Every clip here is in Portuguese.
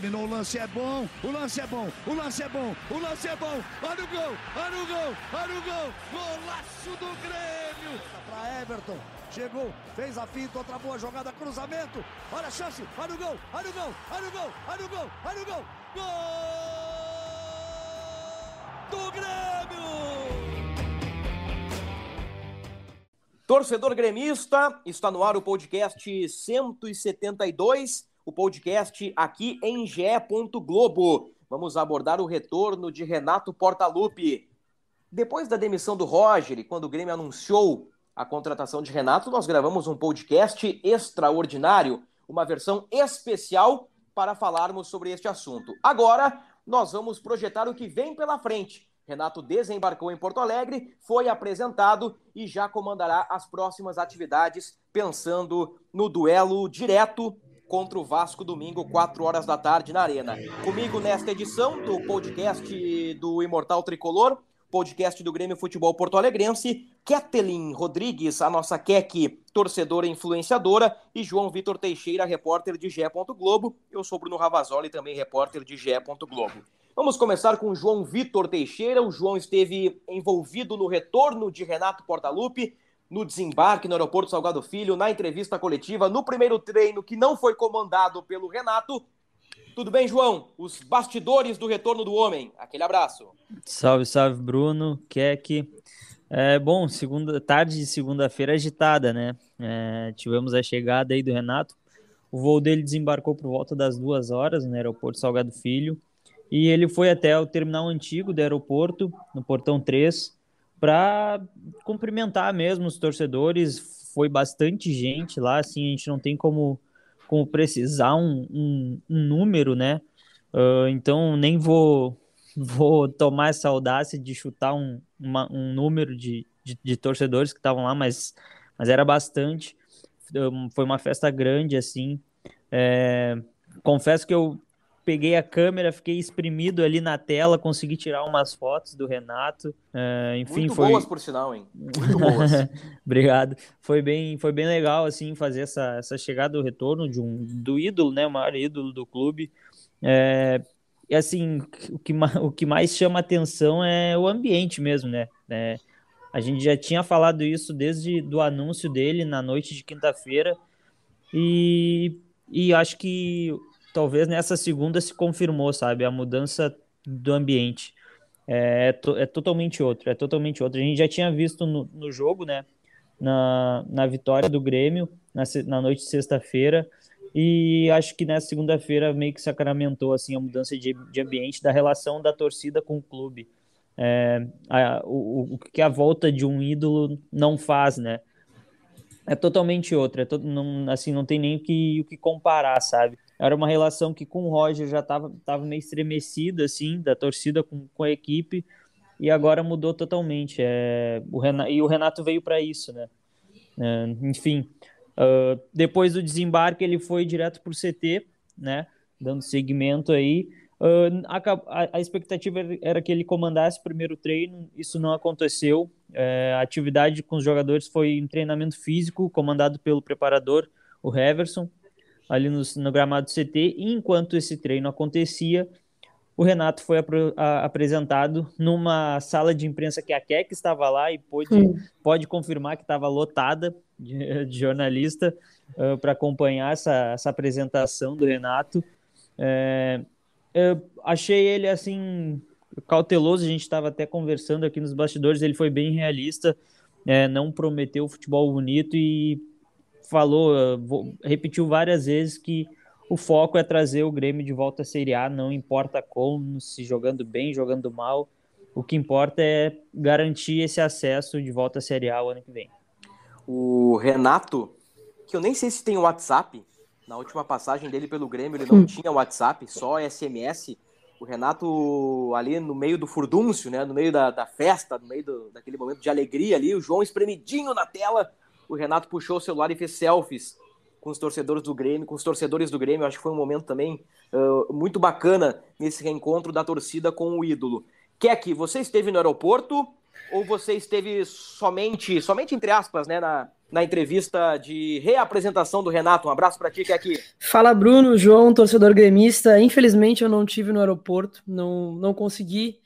Dominou o lance, é bom, o lance é bom, o lance é bom, o lance é bom. Olha o gol, olha o gol, olha o gol. Golaço do Grêmio. Para Everton, chegou, fez a finta, outra boa jogada, cruzamento. Olha a chance, olha o gol, olha o gol, olha o gol, olha o gol, olha o gol. Gol do Grêmio. Torcedor gremista, está no ar o podcast 172, o podcast aqui em GE. Globo. Vamos abordar o retorno de Renato Portaluppi. Depois da demissão do Roger quando o Grêmio anunciou a contratação de Renato, nós gravamos um podcast extraordinário, uma versão especial para falarmos sobre este assunto. Agora, nós vamos projetar o que vem pela frente. Renato desembarcou em Porto Alegre, foi apresentado e já comandará as próximas atividades, pensando no duelo direto contra o Vasco domingo, 4 horas da tarde na Arena. Comigo nesta edição do podcast do Imortal Tricolor, podcast do Grêmio Futebol Porto Alegrense, Ketelin Rodrigues, a nossa Kek, torcedora e influenciadora, e João Vitor Teixeira, repórter de GE. Globo. Eu sou Bruno Ravazoli, também repórter de GE. Globo. Vamos começar com o João Vitor Teixeira. O João esteve envolvido no retorno de Renato Portaluppi, no desembarque no aeroporto Salgado Filho, na entrevista coletiva, no primeiro treino que não foi comandado pelo Renato. Tudo bem, João? Os bastidores do retorno do homem. Aquele abraço. Salve, salve, Bruno, Keck. É, bom, segunda tarde de segunda-feira agitada, né? É, tivemos a chegada aí do Renato. O voo dele desembarcou por volta das duas horas no aeroporto Salgado Filho. E ele foi até o terminal antigo do aeroporto, no portão 3, para cumprimentar mesmo os torcedores. Foi bastante gente lá, assim, a gente não tem como, como precisar um, um, um número, né? Uh, então nem vou, vou tomar essa audácia de chutar um, uma, um número de, de, de torcedores que estavam lá, mas, mas era bastante. Foi uma festa grande, assim. É, confesso que eu peguei a câmera, fiquei exprimido ali na tela, consegui tirar umas fotos do Renato. Uh, enfim, Muito foi... boas, por sinal, hein? Muito boas. Obrigado. Foi bem, foi bem legal, assim, fazer essa, essa chegada do retorno de um, do ídolo, né? O maior ídolo do clube. É, e, assim, o que, o que mais chama atenção é o ambiente mesmo, né? É, a gente já tinha falado isso desde do anúncio dele na noite de quinta-feira. E, e acho que talvez nessa segunda se confirmou, sabe? A mudança do ambiente. É, é, é totalmente outro, é totalmente outro. A gente já tinha visto no, no jogo, né? Na, na vitória do Grêmio, na, na noite de sexta-feira, e acho que nessa segunda-feira meio que sacramentou assim, a mudança de, de ambiente da relação da torcida com o clube. É, a, o, o que a volta de um ídolo não faz, né? É totalmente outra, é to, não, assim, não tem nem o que, o que comparar, sabe? Era uma relação que com o Roger já estava tava meio estremecida, assim, da torcida com, com a equipe, e agora mudou totalmente. É, o Renato, e o Renato veio para isso, né? É, enfim, uh, depois do desembarque, ele foi direto para o CT, né? Dando seguimento aí. Uh, a, a, expectativa era que ele comandasse o primeiro treino, isso não aconteceu. É, a atividade com os jogadores foi um treinamento físico, comandado pelo preparador, o Heverson ali no, no gramado do CT, e enquanto esse treino acontecia, o Renato foi apro, a, apresentado numa sala de imprensa que a Keck estava lá e pôde, pode confirmar que estava lotada de, de jornalista uh, para acompanhar essa, essa apresentação do Renato. É, eu achei ele assim cauteloso, a gente estava até conversando aqui nos bastidores, ele foi bem realista, é, não prometeu futebol bonito e falou, repetiu várias vezes que o foco é trazer o Grêmio de volta à Série A, não importa como, se jogando bem, jogando mal. O que importa é garantir esse acesso de volta à Série A o ano que vem. O Renato, que eu nem sei se tem WhatsApp, na última passagem dele pelo Grêmio ele não tinha WhatsApp, só SMS. O Renato ali no meio do furdúncio, né? No meio da, da festa, no meio do, daquele momento de alegria ali, o João espremidinho na tela. O Renato puxou o celular e fez selfies com os torcedores do Grêmio, com os torcedores do Grêmio. Acho que foi um momento também uh, muito bacana nesse reencontro da torcida com o ídolo. Keck, você esteve no aeroporto ou você esteve somente, somente entre aspas, né, na, na entrevista de reapresentação do Renato? Um abraço para ti, Keck. Fala, Bruno, João, torcedor gremista. Infelizmente eu não tive no aeroporto, não, não consegui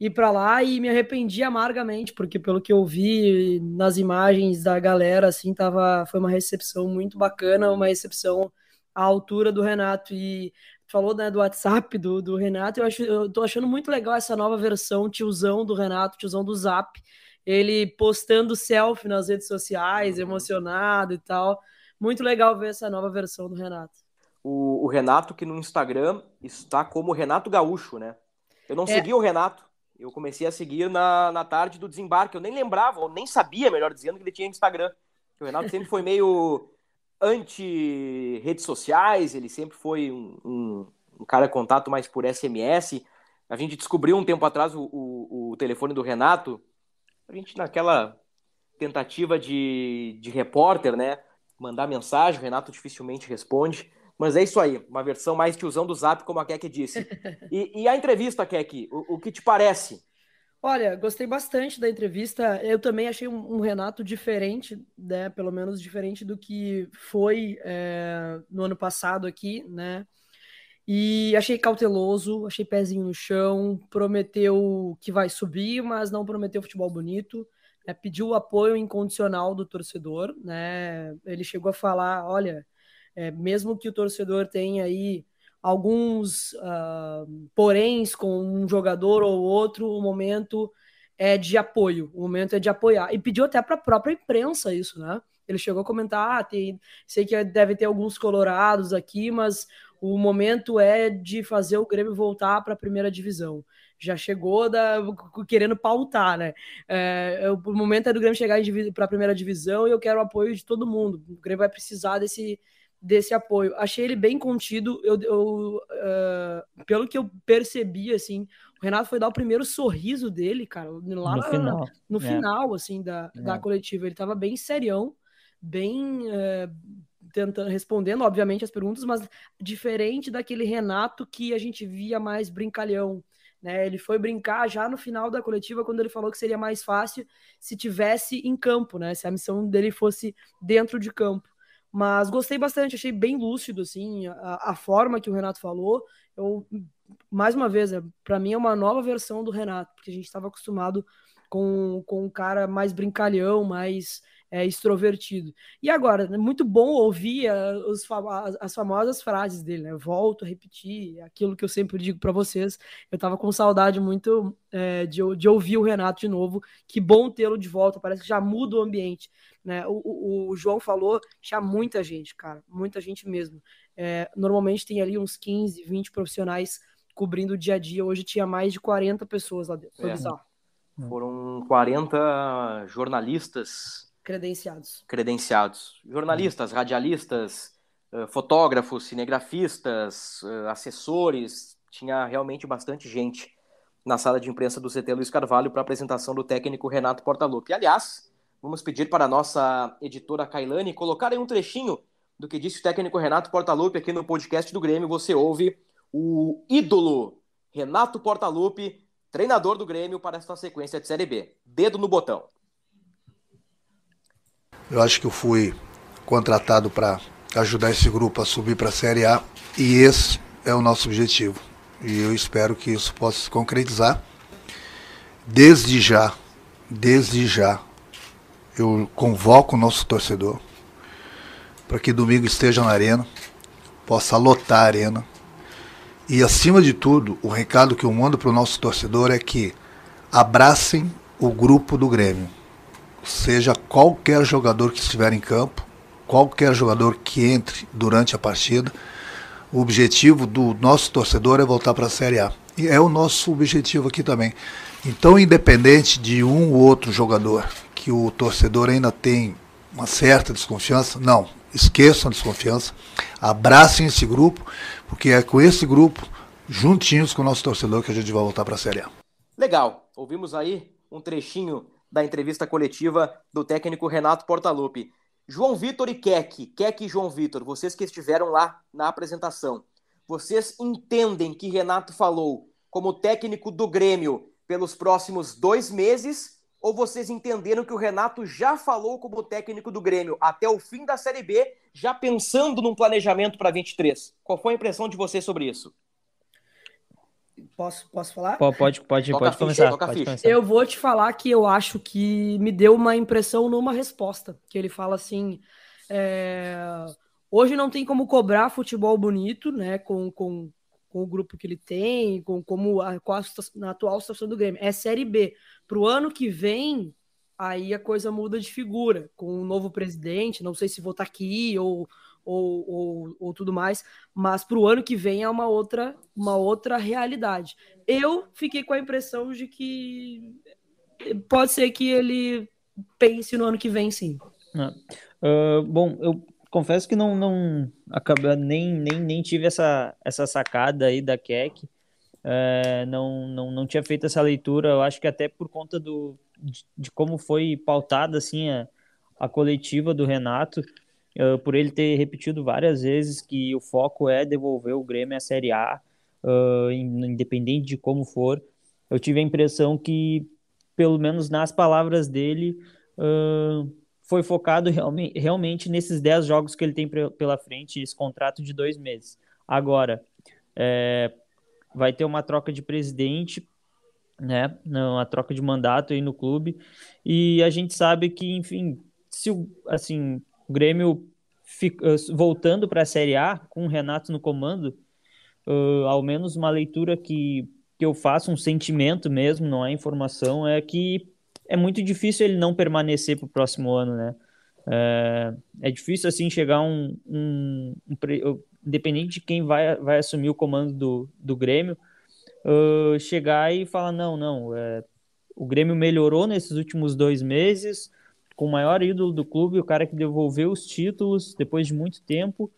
ir para lá e me arrependi amargamente, porque pelo que eu vi nas imagens da galera, assim, tava, foi uma recepção muito bacana, uma recepção à altura do Renato. E falou né, do WhatsApp do, do Renato, eu, acho, eu tô achando muito legal essa nova versão, tiozão do Renato, tiozão do Zap, ele postando selfie nas redes sociais, emocionado e tal. Muito legal ver essa nova versão do Renato. O, o Renato, que no Instagram está como Renato Gaúcho, né? Eu não é. segui o Renato, eu comecei a seguir na, na tarde do desembarque. Eu nem lembrava, ou nem sabia, melhor dizendo, que ele tinha Instagram. O Renato sempre foi meio anti-redes sociais, ele sempre foi um, um, um, cara contato mais por SMS. A gente descobriu um tempo atrás o, o, o telefone do Renato, a gente naquela tentativa de, de repórter, né? Mandar mensagem, o Renato dificilmente responde. Mas é isso aí, uma versão mais tiozão do Zap, como a Kek disse. E, e a entrevista, Kek, o, o que te parece? Olha, gostei bastante da entrevista. Eu também achei um, um Renato diferente, né? Pelo menos diferente do que foi é, no ano passado aqui, né? E achei cauteloso, achei pezinho no chão, prometeu que vai subir, mas não prometeu futebol bonito. Né? Pediu o apoio incondicional do torcedor, né? Ele chegou a falar, olha, é, mesmo que o torcedor tenha aí alguns uh, poréns com um jogador ou outro, o momento é de apoio, o momento é de apoiar. E pediu até para a própria imprensa isso, né? Ele chegou a comentar, ah, tem, sei que deve ter alguns colorados aqui, mas o momento é de fazer o Grêmio voltar para a primeira divisão. Já chegou da, querendo pautar, né? É, o momento é do Grêmio chegar para a primeira divisão e eu quero o apoio de todo mundo. O Grêmio vai precisar desse, desse apoio. Achei ele bem contido. Eu, eu uh, pelo que eu percebi, assim, o Renato foi dar o primeiro sorriso dele, cara, lá no na, final, no é. final assim, da, é. da coletiva. Ele tava bem serião, bem uh, tentando respondendo, obviamente, as perguntas, mas diferente daquele Renato que a gente via mais brincalhão. Né, ele foi brincar já no final da coletiva quando ele falou que seria mais fácil se tivesse em campo, né? Se a missão dele fosse dentro de campo. Mas gostei bastante, achei bem lúcido, assim, a, a forma que o Renato falou. Eu, mais uma vez, é, para mim é uma nova versão do Renato, porque a gente estava acostumado com, com um cara mais brincalhão, mais é, extrovertido. E agora, é muito bom ouvir a, os, as famosas frases dele, né? Volto a repetir aquilo que eu sempre digo para vocês. Eu estava com saudade muito é, de, de ouvir o Renato de novo. Que bom tê-lo de volta, parece que já muda o ambiente. Né? O, o, o João falou, tinha muita gente, cara, muita gente mesmo. É, normalmente tem ali uns 15, 20 profissionais cobrindo o dia a dia. Hoje tinha mais de 40 pessoas lá dentro. Foi é. bizarro. Foram 40 jornalistas credenciados. Credenciados. Jornalistas, radialistas, eh, fotógrafos, cinegrafistas, eh, assessores. Tinha realmente bastante gente na sala de imprensa do CT Luiz Carvalho para a apresentação do técnico Renato Portaluppi. Aliás, vamos pedir para a nossa editora Kailane colocar aí um trechinho do que disse o técnico Renato Portaluppi aqui no podcast do Grêmio. Você ouve o ídolo Renato Portaluppi, treinador do Grêmio para esta sequência de Série B. Dedo no botão. Eu acho que eu fui contratado para ajudar esse grupo a subir para a Série A e esse é o nosso objetivo. E eu espero que isso possa se concretizar. Desde já, desde já, eu convoco o nosso torcedor para que domingo esteja na arena, possa lotar a arena. E acima de tudo, o recado que eu mando para o nosso torcedor é que abracem o grupo do Grêmio seja qualquer jogador que estiver em campo, qualquer jogador que entre durante a partida, o objetivo do nosso torcedor é voltar para a Série A. E é o nosso objetivo aqui também. Então, independente de um ou outro jogador que o torcedor ainda tem uma certa desconfiança, não, esqueçam a desconfiança, abracem esse grupo, porque é com esse grupo juntinhos com o nosso torcedor que a gente vai voltar para a Série A. Legal. Ouvimos aí um trechinho da entrevista coletiva do técnico Renato Portaluppi. João Vitor e Keck, Keck e João Vitor, vocês que estiveram lá na apresentação, vocês entendem que Renato falou como técnico do Grêmio pelos próximos dois meses? Ou vocês entenderam que o Renato já falou como técnico do Grêmio até o fim da Série B, já pensando num planejamento para 23? Qual foi a impressão de vocês sobre isso? Posso, posso falar? Pode, pode, pode, pode começar, pode começar. Eu vou te falar que eu acho que me deu uma impressão numa resposta. Que ele fala assim: é... hoje não tem como cobrar futebol bonito, né? Com, com, com o grupo que ele tem, com como a, com a, na atual situação do Grêmio. É Série B. Para o ano que vem, aí a coisa muda de figura. Com um novo presidente, não sei se vou estar tá aqui ou ou, ou, ou tudo mais, mas para o ano que vem é uma outra, uma outra realidade. Eu fiquei com a impressão de que pode ser que ele pense no ano que vem, sim. Uh, bom, eu confesso que não, não acabei, nem, nem, nem tive essa, essa sacada aí da Keck. É, não, não, não tinha feito essa leitura, eu acho que até por conta do, de, de como foi pautada assim, a, a coletiva do Renato, uh, por ele ter repetido várias vezes que o foco é devolver o Grêmio à Série A, uh, independente de como for. Eu tive a impressão que, pelo menos nas palavras dele, uh, foi focado realmente, realmente nesses 10 jogos que ele tem pela frente, esse contrato de dois meses. Agora, é, vai ter uma troca de presidente, né, uma troca de mandato aí no clube, e a gente sabe que, enfim, se assim, o Grêmio fica, voltando para a Série A, com o Renato no comando, uh, ao menos uma leitura que, que eu faço, um sentimento mesmo, não é informação, é que é muito difícil ele não permanecer para o próximo ano, né? É, é, difícil assim chegar um, um, um, independente de quem vai, vai assumir o comando do, do Grêmio, uh, chegar e falar não, não, é, o Grêmio melhorou nesses últimos dois meses, com o maior ídolo do clube, o cara que devolveu os títulos depois de muito tempo,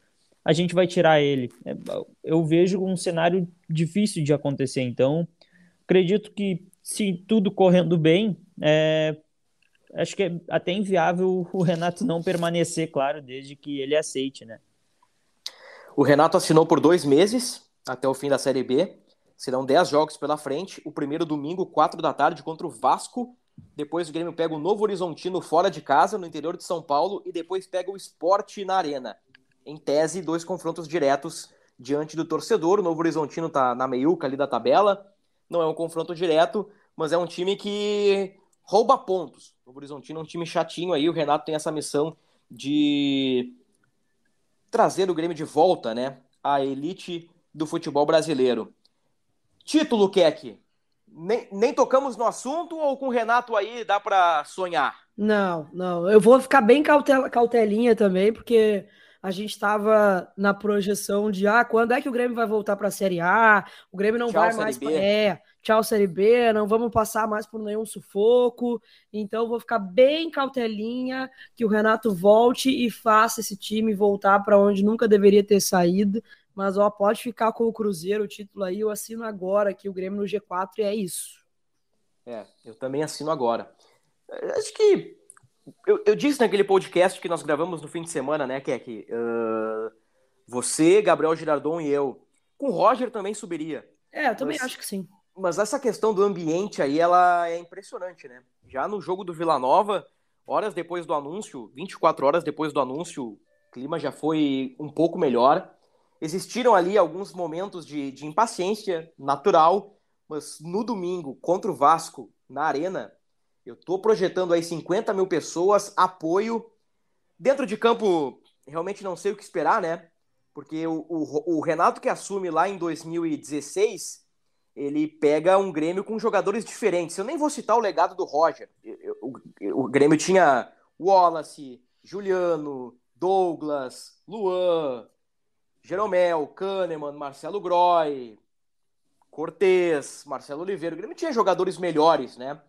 a gente vai tirar ele. É, eu vejo um cenário difícil de acontecer, então acredito que se tudo correndo bem, é, acho que é até inviável o Renato não permanecer, claro, desde que ele aceite, né? O Renato assinou por dois meses até o fim da Série B. Serão dez jogos pela frente. O primeiro domingo, quatro da tarde, contra o Vasco depois o Grêmio pega o Novo Horizontino fora de casa, no interior de São Paulo, e depois pega o Esporte na Arena. Em tese, dois confrontos diretos diante do torcedor. O Novo Horizontino tá na meiuca ali da tabela. Não é um confronto direto, mas é um time que rouba pontos. O Novo Horizontino é um time chatinho aí. O Renato tem essa missão de trazer o Grêmio de volta, né? A elite do futebol brasileiro. Título, Keck nem, nem tocamos no assunto ou com o Renato aí dá para sonhar? Não, não. Eu vou ficar bem cautela, cautelinha também, porque a gente estava na projeção de ah, quando é que o Grêmio vai voltar para a Série A? O Grêmio não tchau, vai mais para é, tchau Série B, não vamos passar mais por nenhum sufoco. Então vou ficar bem cautelinha que o Renato volte e faça esse time voltar para onde nunca deveria ter saído. Mas ó, pode ficar com o Cruzeiro, o título aí, eu assino agora aqui o Grêmio no G4 e é isso. É, eu também assino agora. Acho que eu, eu disse naquele podcast que nós gravamos no fim de semana, né, Keck? Uh, você, Gabriel Girardon e eu. Com o Roger também subiria. É, eu também mas, acho que sim. Mas essa questão do ambiente aí, ela é impressionante, né? Já no jogo do Vila Nova, horas depois do anúncio, 24 horas depois do anúncio, o clima já foi um pouco melhor. Existiram ali alguns momentos de, de impaciência natural, mas no domingo, contra o Vasco, na Arena, eu estou projetando aí 50 mil pessoas, apoio. Dentro de campo, realmente não sei o que esperar, né? Porque o, o, o, Renato que assume lá em 2016, ele pega um Grêmio com jogadores diferentes. Eu nem vou citar o legado do Roger. O, o Grêmio tinha Wallace, Juliano, Douglas, Luan, Jeromel, Kahneman, Marcelo Groy, Cortez, Marcelo Oliveira. O Grêmio tinha jogadores melhores, né?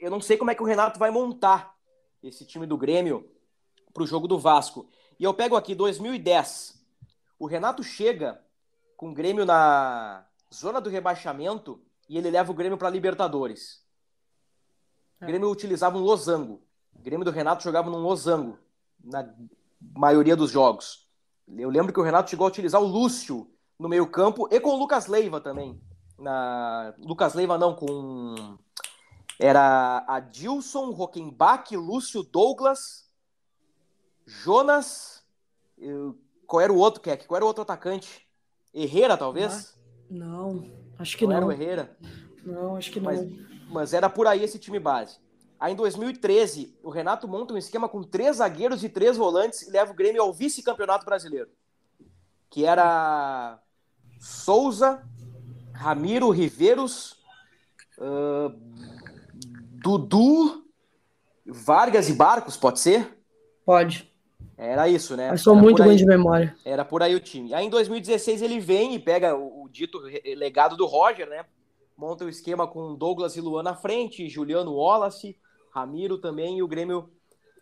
Eu não sei como é que o Renato vai montar esse time do Grêmio para o jogo do Vasco. E eu pego aqui 2010. O Renato chega com o Grêmio na, zona do rebaixamento e ele leva o Grêmio para Libertadores. O Grêmio utilizava um losango. O Grêmio do Renato jogava num losango na maioria dos jogos. Eu lembro que o Renato chegou a utilizar o Lúcio no meio-campo e com o Lucas Leiva também. Na... Lucas Leiva não, com. Era Adilson, Rockenbach, Lúcio Douglas, Jonas. Qual era o outro, Keck? Qual era o outro atacante? Herrera, talvez? Não, acho que não. não. Era o Herrera? Não, acho que não. Mas, mas era por aí esse time base. Aí em 2013, o Renato monta um esquema com três zagueiros e três volantes e leva o Grêmio ao vice-campeonato brasileiro. Que era Souza, Ramiro Riveiros, uh, Dudu, Vargas e Barcos, pode ser? Pode. Era isso, né? Eu sou Era muito ruim de memória. Era por aí o time. Aí em 2016 ele vem e pega o, o dito legado do Roger, né? Monta o esquema com Douglas e Luan na frente, Juliano Wallace, Ramiro também, e o Grêmio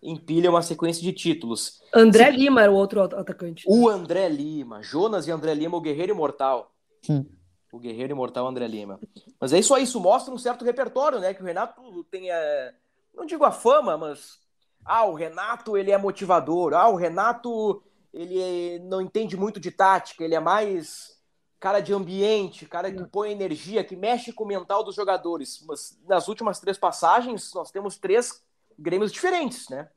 empilha uma sequência de títulos. André Lima era o outro atacante. O André Lima, Jonas e André Lima, o Guerreiro Imortal. Hum. O Guerreiro Imortal André Lima. Mas é isso aí, isso mostra um certo repertório, né? Que o Renato tem, é, não digo a fama, mas ah, o Renato ele é motivador. Ah, o Renato ele é- não entende muito de tática, ele é mais cara de ambiente, cara que põe energia, que mexe com o mental dos jogadores. Mas nas últimas três passagens, nós temos três Grêmios diferentes, né?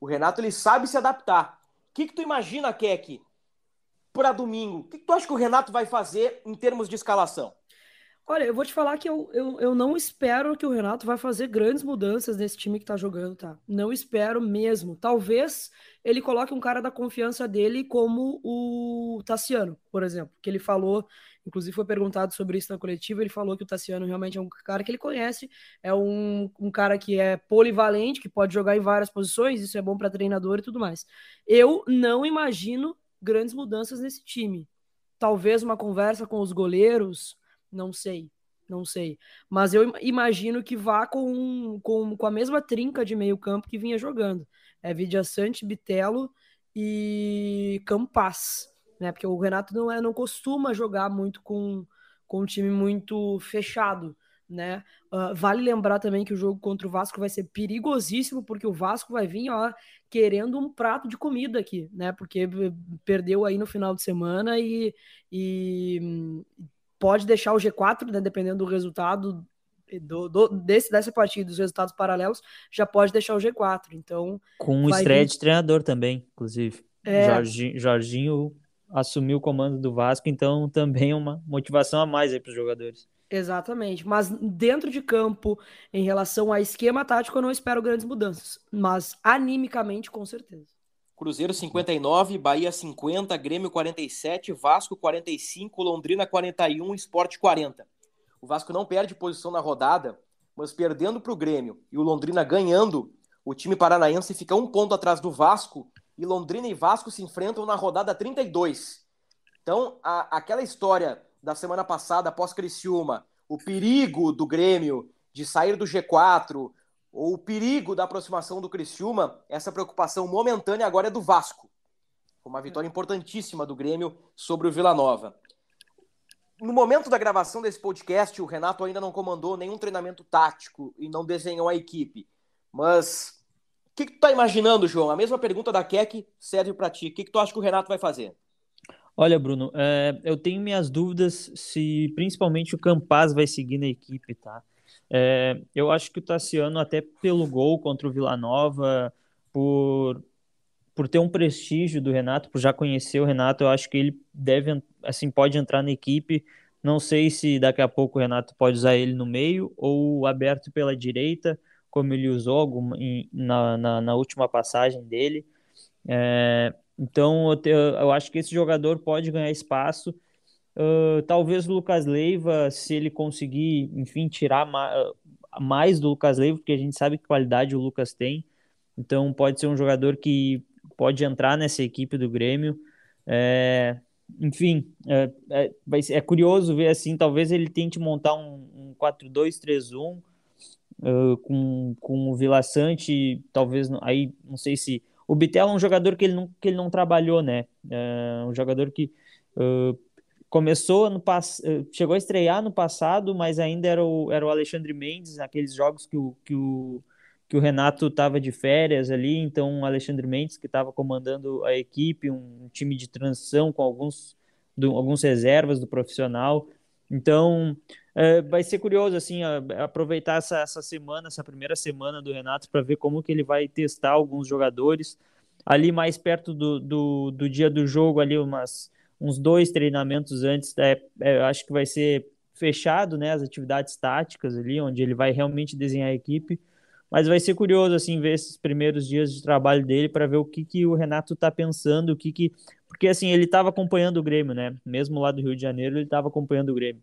O Renato ele sabe se adaptar. O que, que tu imagina, Keck, para domingo? O que, que tu acha que o Renato vai fazer em termos de escalação? Olha, eu vou te falar que eu, eu, eu não espero que o Renato vai fazer grandes mudanças nesse time que tá jogando, tá? Não espero mesmo. Talvez ele coloque um cara da confiança dele como o Tassiano, por exemplo, que ele falou, inclusive foi perguntado sobre isso na coletiva, ele falou que o Tassiano realmente é um cara que ele conhece, é um, um cara que é polivalente, que pode jogar em várias posições, isso é bom para treinador e tudo mais. Eu não imagino grandes mudanças nesse time. Talvez uma conversa com os goleiros, não sei, não sei. Mas eu im- imagino que vá com, com, com a mesma trinca de meio campo que vinha jogando. É Vidia Sante, Bitelo e Campas, né? Porque o Renato não, é, não costuma jogar muito com, com um time muito fechado, né? Ah, vale lembrar também que o jogo contra o Vasco vai ser perigosíssimo, porque o Vasco vai vir, ó, querendo um prato de comida aqui, né? Porque eh, perdeu aí no final de semana e, e pode deixar o G4, né, dependendo do resultado do, do- desse, dessa partida, dos resultados paralelos, já pode deixar o G4. Então, Com o estreia vir- de treinador também, inclusive. É. Jorginho, Jorginho assumiu o comando do Vasco, então também é uma motivação a mais aí para os jogadores. exatamente. Mas dentro de campo, em relação a esquema tático, eu não espero grandes mudanças. Mas animicamente, com certeza. Cruzeiro 59, Bahia 50, Grêmio 47, Vasco 45, Londrina 41, Sport 40. O Vasco não perde posição na rodada, mas perdendo para o Grêmio e o Londrina ganhando, o time paranaense fica um ponto atrás do Vasco e Londrina e Vasco se enfrentam na rodada 32. Então, a- aquela história da semana passada, após Criciúma, o perigo do Grêmio de sair do G4, ou o perigo da aproximação do Criciúma, essa preocupação momentânea agora é do Vasco. Uma vitória importantíssima do Grêmio sobre o Vila Nova. No momento da gravação desse podcast, o Renato ainda não comandou nenhum treinamento tático e não desenhou a equipe. Mas o que, que tu tá imaginando, João? A mesma pergunta da Keck serve para ti. O que, que tu acha que o Renato vai fazer? Olha, Bruno, é, eu tenho minhas dúvidas se principalmente o Campaz vai seguir na equipe, tá? É, eu acho que o Tassiano, até pelo gol contra o Vila Nova, por, por ter um prestígio do Renato, por já conhecer o Renato, eu acho que ele deve, assim, pode entrar na equipe. Não sei se daqui a pouco o Renato pode usar ele no meio ou aberto pela direita, como ele usou na, na, na última passagem dele. É, então, eu, te- eu acho que esse jogador pode ganhar espaço. Ah, talvez o Lucas Leiva, se ele conseguir, enfim, tirar ma- mais do Lucas Leiva, porque a gente sabe que qualidade o Lucas tem. Então, pode ser um jogador que pode entrar nessa equipe do Grêmio. É, enfim, é, é, é curioso ver assim. Talvez ele tente montar um, um 4-2-3-1 ah, com, com o Vila Sante. Talvez aí, não sei se. O Bitelo é um jogador que ele não, que ele não trabalhou, né? É um jogador que ah, começou no pass... Eh, chegou a estrear no passado, mas ainda era o, era o Alexandre Mendes, naqueles jogos que o, que o, que o Renato estava de férias ali, então o Alexandre Mendes que estava comandando a equipe, um, time de transição com alguns, do, alguns reservas do profissional. Então, é, vai ser curioso assim aproveitar essa, essa semana, essa primeira semana do Renato para ver como que ele vai testar alguns jogadores ali mais perto do, do, do dia do jogo ali umas uns dois treinamentos antes é, é, acho que vai ser fechado né as atividades táticas ali onde ele vai realmente desenhar a equipe mas vai ser curioso assim ver esses primeiros dias de trabalho dele para ver o que, que o Renato está pensando o que que porque assim ele estava acompanhando o Grêmio né mesmo lá do Rio de Janeiro ele estava acompanhando o Grêmio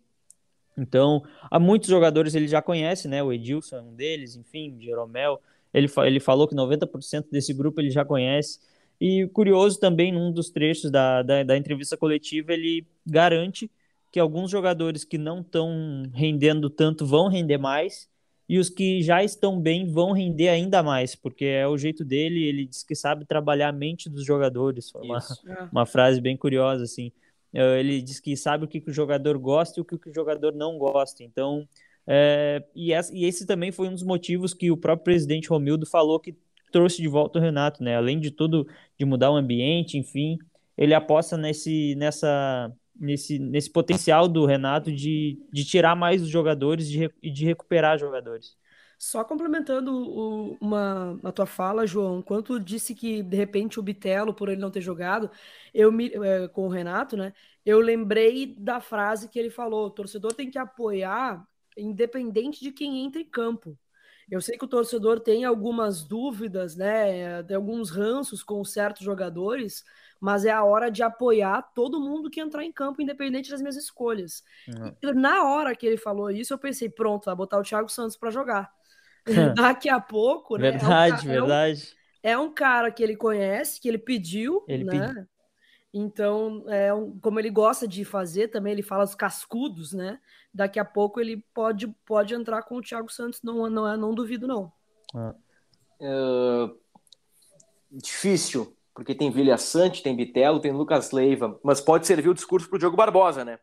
então, há muitos jogadores ele já conhece, né? O Edilson é um deles, enfim, Jeromel. Ele, ele falou que 90% desse grupo ele já conhece. E curioso também, num dos trechos da, da, da entrevista coletiva, ele garante que alguns jogadores que não estão rendendo tanto vão render mais e os que já estão bem vão render ainda mais, porque é o jeito dele, ele diz que sabe trabalhar a mente dos jogadores. Foi uma, é. uma frase bem curiosa, assim. Eh, ele diz que sabe o que, que o jogador gosta e o que, que o jogador não gosta. Então, é, e, esse, e, esse, também foi um dos motivos que o próprio presidente Romildo falou que trouxe de volta o Renato, né? Além de tudo, de mudar o ambiente, enfim, ele aposta nesse, nessa, nesse, nesse potencial do Renato de, de tirar mais os jogadores e de, de recuperar jogadores. Só complementando o, uma, a tua fala, João, quanto disse que de repente o Bitelo, por ele não ter jogado, eu me, é, com o Renato, né? Eu lembrei da frase que ele falou: o torcedor tem que apoiar, independente de quem entra em campo. Eu sei que o torcedor tem algumas dúvidas, né? Tem alguns ranços com certos jogadores, mas é a hora de apoiar todo mundo que entrar em campo, independente das minhas escolhas. Uhum. Na hora que ele falou isso, eu pensei, pronto, vai botar o Thiago Santos para jogar. Daqui a pouco, né? Verdade, é um, verdade. É um, é um, cara que ele conhece, que ele pediu, ele né? Pedi... Então, é um, como ele gosta de fazer, também ele fala os cascudos, né? Daqui a pouco ele pode, pode entrar com o Thiago Santos, não, não, é, não duvido, não. Ah. Uh, difícil, porque tem Vilha Sante, tem Bitelo, tem Lucas Leiva, mas pode servir o discurso para o Diogo Barbosa, né?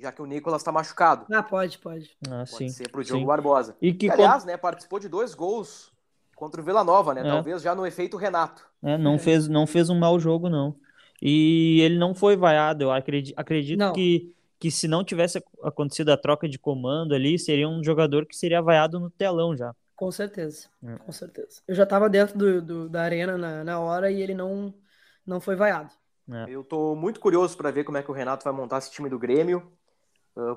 já que o Nicolas está machucado. Ah, pode, pode. Ah, pode sim, ser pro Diogo sim. Barbosa. E que, aliás, né, participou de dois gols contra o Vila Nova, né? É. Talvez já no efeito Renato. É, não fez, não fez um mau jogo não. E ele não foi vaiado. Eu acredito, acredito que que se não tivesse acontecido a troca de comando ali, seria um jogador que seria vaiado no telão já. Com certeza, é. com certeza. Eu já estava dentro do, do, da arena na, na hora e ele não, não foi vaiado. É. Eu tô muito curioso para ver como é que o Renato vai montar esse time do Grêmio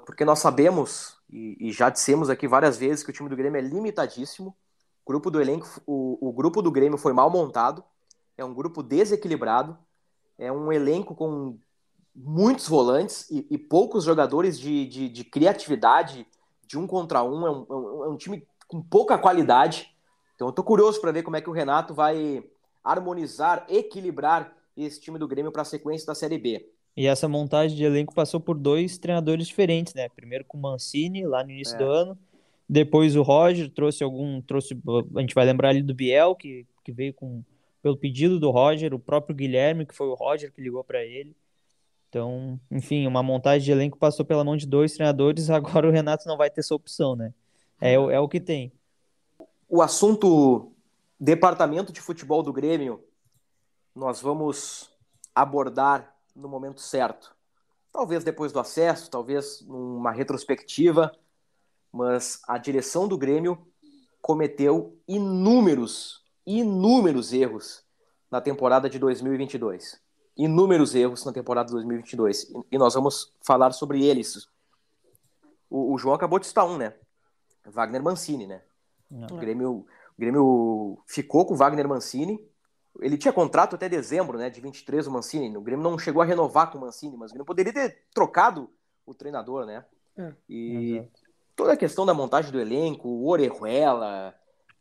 porque nós sabemos, e, e, já dissemos aqui várias vezes, que o time do Grêmio é limitadíssimo. O grupo do elenco, o, o grupo do Grêmio foi mal montado, é um grupo desequilibrado, é um elenco com muitos volantes e, e poucos jogadores de, de, de, criatividade, de um contra um, é um, é um é time com pouca qualidade. Então eu tô curioso para ver como é que o Renato vai harmonizar, equilibrar esse time do Grêmio para a sequência da Série B. E essa montagem de elenco passou por dois treinadores diferentes, né? Primeiro com o Mancini, lá no início é. do ano. Depois o Roger trouxe algum. trouxe A gente vai lembrar ali do Biel, que, que veio com pelo pedido do Roger, o próprio Guilherme, que foi o Roger que ligou para ele. Então, enfim, uma montagem de elenco passou pela mão de dois treinadores, agora o Renato não vai ter essa opção, né? É, é o que tem. O assunto departamento de futebol do Grêmio, nós vamos abordar no momento certo. Talvez depois do acesso, talvez numa retrospectiva, mas a direção do Grêmio cometeu inúmeros, inúmeros erros na temporada de 2022. Inúmeros erros na temporada de 2022. E nós vamos falar sobre eles. O, o João acabou de citar um, né? Wagner Mancini, né? O Grêmio, o Grêmio ficou com o Wagner Mancini ele tinha contrato até dezembro, né, de 23 o Mancini. O Grêmio não chegou a renovar com o Mancini, mas o Grêmio poderia ter trocado o treinador, né? É, e exato. toda a questão da montagem do elenco, o Orejuela,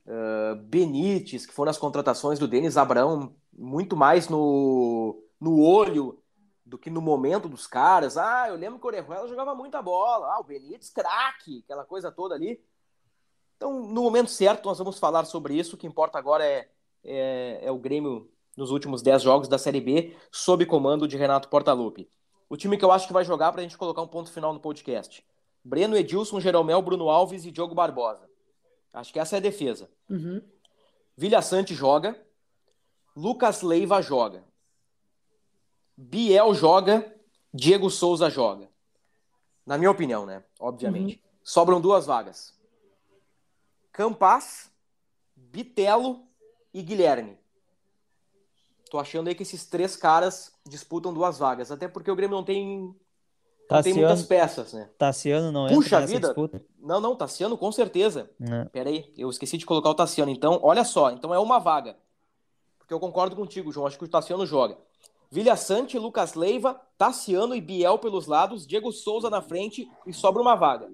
uh, Benítez, que foram as contratações do Denis Abraão, muito mais no, no olho do que no momento dos caras. Ah, eu lembro que o Orejuela jogava muita bola. Ah, o Benítez, craque, aquela coisa toda ali. Então, no momento certo, nós vamos falar sobre isso. O que importa agora é é, é o Grêmio nos últimos 10 jogos da Série B, sob comando de Renato Portaluppi. o time que eu acho que vai jogar para a gente colocar um ponto final no podcast. Breno Edilson, Jeromel, Bruno Alves e Diogo Barbosa. Acho que essa é a defesa. Uhum. Vilha Sante joga. Lucas Leiva joga. Biel joga. Diego Souza joga. Na minha opinião, né? Obviamente. Uhum. Sobram duas vagas. Campas, Bitelo e Guilherme. Tô achando aí que esses três caras disputam duas vagas. Até porque o Grêmio não tem Tassiano, tem muitas peças, né? Tassiano não é. Puxa vida. Disputa. Não, não, Tassiano com certeza. Não. Pera aí, eu esqueci de colocar o Tassiano. Então, olha só, então é uma vaga. Porque eu concordo contigo, João, acho que o Tassiano joga. Vilha Sante, Lucas Leiva, Tassiano e Biel pelos lados, Diego Souza na frente e sobra uma vaga.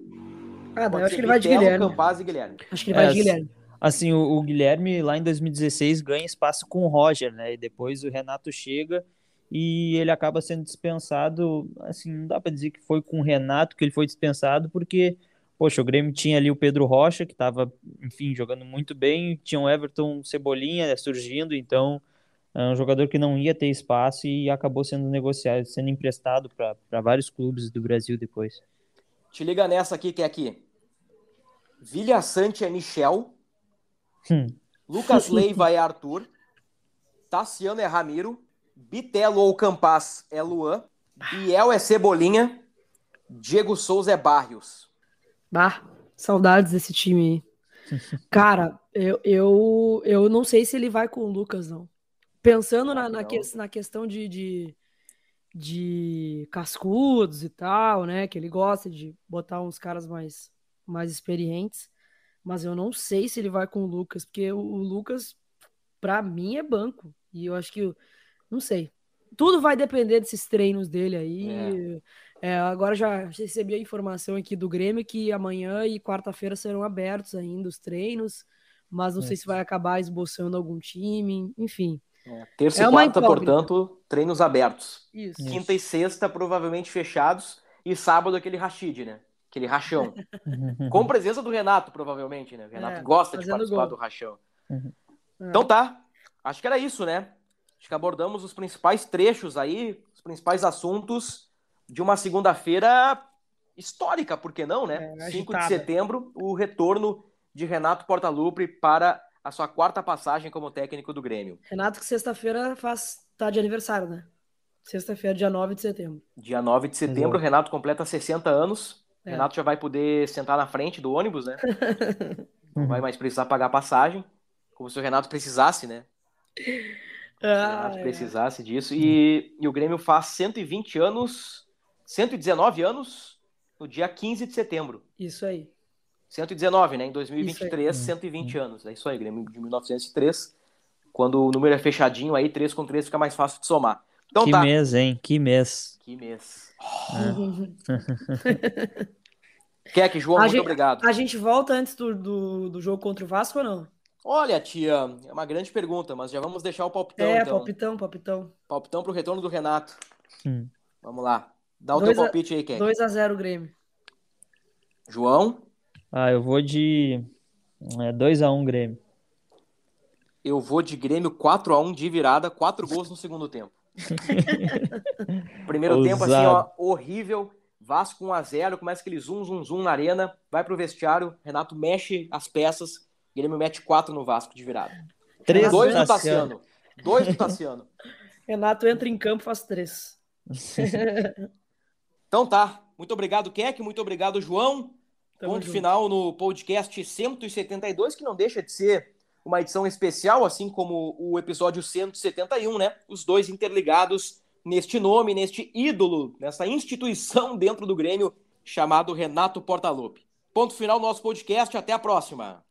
Ah, eu acho que ele vai de Guilherme. Campaz e Guilherme. Acho que ele vai é, de Guilherme. Assim, o, o Guilherme lá em 2016 ganha espaço com o Roger, né? E depois o Renato chega e ele acaba sendo dispensado. Assim, não dá para dizer que foi com o Renato que ele foi dispensado, porque, poxa, o Grêmio tinha ali o Pedro Rocha, que estava, enfim, jogando muito bem, tinha o Everton Cebolinha surgindo, então é um jogador que não ia ter espaço e acabou sendo negociado, sendo emprestado para vários clubes do Brasil depois. Te liga nessa aqui, que é aqui. Vilha Sante é Michel. Hum. Lucas Leiva é Arthur. Tassiano é Ramiro. Bitelo ou Campas é Luan. Biel é Cebolinha. Diego Souza é Barrios. Bah, saudades desse time aí. Cara, eu, eu, eu não sei se ele vai com o Lucas, não. Pensando na, na, que, na questão de, de, de, cascudos e tal, né? Que ele gosta de botar uns caras mais, mais experientes. Mas eu não sei se ele vai com o Lucas, porque o, o Lucas, pra mim, é banco. E eu acho que não sei. Tudo vai depender desses treinos dele aí. É. É, agora já recebi a informação aqui do Grêmio que amanhã e quarta-feira serão abertos ainda os treinos, mas não é. sei se vai acabar esboçando algum time, enfim. É, terça é e quarta, portanto, treinos abertos. Isso. Quinta e sexta, provavelmente fechados. E sábado, aquele Rashid, né? Aquele rachão. Com presença do Renato, provavelmente, né? O Renato é, gosta de participar gol. do rachão. Uhum. Então tá. Acho que era isso, né? Acho que abordamos os principais trechos aí, os principais assuntos de uma segunda-feira histórica, por que não, né? É, 5 de setembro, o retorno de Renato Portaluppi para a sua quarta passagem como técnico do Grêmio. Renato, que sexta-feira faz tá de aniversário, né? Sexta-feira, dia 9 de setembro. Dia 9 de setembro, Exato. Renato completa 60 anos. É. Renato já vai poder sentar na frente do ônibus, né? não vai mais precisar pagar passagem, como se o Renato precisasse, né? Ah, se precisasse disso. E, e, o Grêmio faz 120 anos, 119 anos, no dia 15 de setembro. Isso aí. 119, né? Em 2023, 120 uhum. anos. É isso aí, Grêmio de 1903. Quando o número é fechadinho, aí 3 com 3 fica mais fácil de somar. Então que tá. mês, hein? Que mês. Que mês. É. Quer que, João, a muito gente, obrigado. A gente volta antes do, do, do jogo contra o Vasco ou não? Olha, tia, é uma grande pergunta, mas já vamos deixar o palpitão. É, então. palpitão, palpitão. Palpitão pro retorno do Renato. Hum. Vamos lá. Dá o teu palpite aí, Ken. 2x0 Grêmio. João? Ah, eu vou de é, 2x1 Grêmio. Eu vou de Grêmio 4x1 de virada, 4 gols no segundo tempo. Primeiro tempo, assim, ó, horrível. Vasco 1x0, começa aquele zoom, zoom, zoom na arena, vai pro vestiário, Renato mexe as peças, Grêmio mete quatro no Vasco de virada. Três Dois do Tassiano. Dois do Tassiano. Renato entra em campo faz três. então tá. Muito obrigado, Keck. Muito obrigado, João. Tamo Ponto junto. final no podcast 172, que não deixa de ser uma edição especial, assim como o episódio 171, né? Os dois interligados neste nome, neste ídolo, nessa instituição dentro do Grêmio chamado Renato Portaluppi. Ponto final no nosso podcast. Até a próxima.